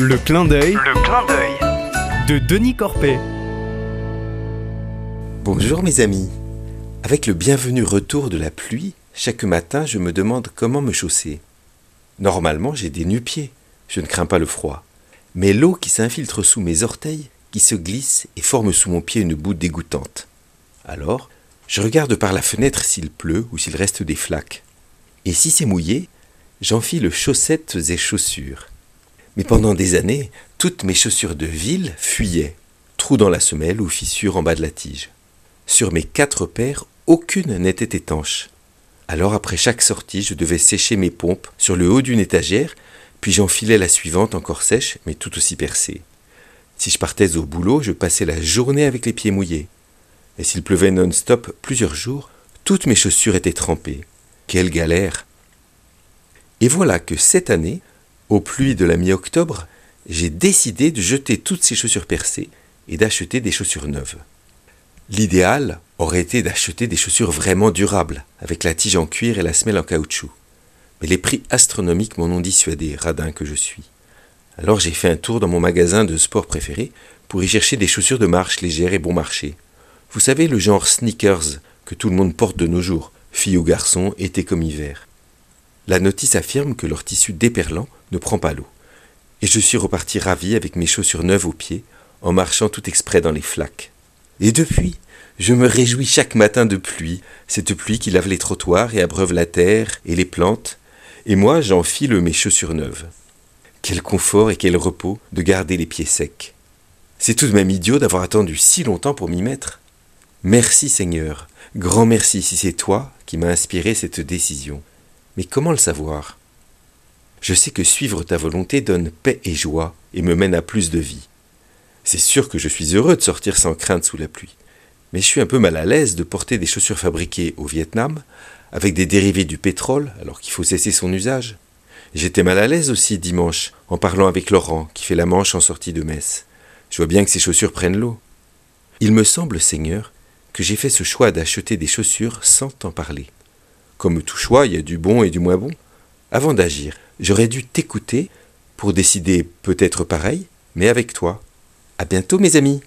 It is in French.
Le clin d'œil Le clin d'œil. de Denis Corpet. Bonjour mes amis. Avec le bienvenu retour de la pluie, chaque matin je me demande comment me chausser. Normalement j'ai des nu-pieds, je ne crains pas le froid. Mais l'eau qui s'infiltre sous mes orteils, qui se glisse et forme sous mon pied une boue dégoûtante. Alors, je regarde par la fenêtre s'il pleut ou s'il reste des flaques. Et si c'est mouillé, j'enfile chaussettes et chaussures. Mais pendant des années, toutes mes chaussures de ville fuyaient, trou dans la semelle ou fissure en bas de la tige. Sur mes quatre paires, aucune n'était étanche. Alors après chaque sortie, je devais sécher mes pompes sur le haut d'une étagère, puis j'enfilais la suivante encore sèche, mais tout aussi percée. Si je partais au boulot, je passais la journée avec les pieds mouillés. Et s'il pleuvait non-stop plusieurs jours, toutes mes chaussures étaient trempées. Quelle galère Et voilà que cette année, aux pluies de la mi-octobre, j'ai décidé de jeter toutes ces chaussures percées et d'acheter des chaussures neuves. L'idéal aurait été d'acheter des chaussures vraiment durables, avec la tige en cuir et la semelle en caoutchouc. Mais les prix astronomiques m'en ont dissuadé, radin que je suis. Alors j'ai fait un tour dans mon magasin de sport préféré pour y chercher des chaussures de marche légères et bon marché. Vous savez, le genre sneakers que tout le monde porte de nos jours, filles ou garçons, été comme hiver. La notice affirme que leur tissu déperlant ne prend pas l'eau. Et je suis reparti ravi avec mes chaussures neuves aux pieds, en marchant tout exprès dans les flaques. Et depuis, je me réjouis chaque matin de pluie, cette pluie qui lave les trottoirs et abreuve la terre et les plantes, et moi j'enfile mes chaussures neuves. Quel confort et quel repos de garder les pieds secs. C'est tout de même idiot d'avoir attendu si longtemps pour m'y mettre. Merci Seigneur, grand merci si c'est toi qui m'as inspiré cette décision. Mais comment le savoir? Je sais que suivre ta volonté donne paix et joie et me mène à plus de vie. C'est sûr que je suis heureux de sortir sans crainte sous la pluie. Mais je suis un peu mal à l'aise de porter des chaussures fabriquées au Vietnam, avec des dérivés du pétrole, alors qu'il faut cesser son usage. J'étais mal à l'aise aussi dimanche, en parlant avec Laurent, qui fait la manche en sortie de messe. Je vois bien que ces chaussures prennent l'eau. Il me semble, Seigneur, que j'ai fait ce choix d'acheter des chaussures sans t'en parler. Comme tout choix, il y a du bon et du moins bon. Avant d'agir, j'aurais dû t'écouter pour décider peut-être pareil, mais avec toi. À bientôt, mes amis.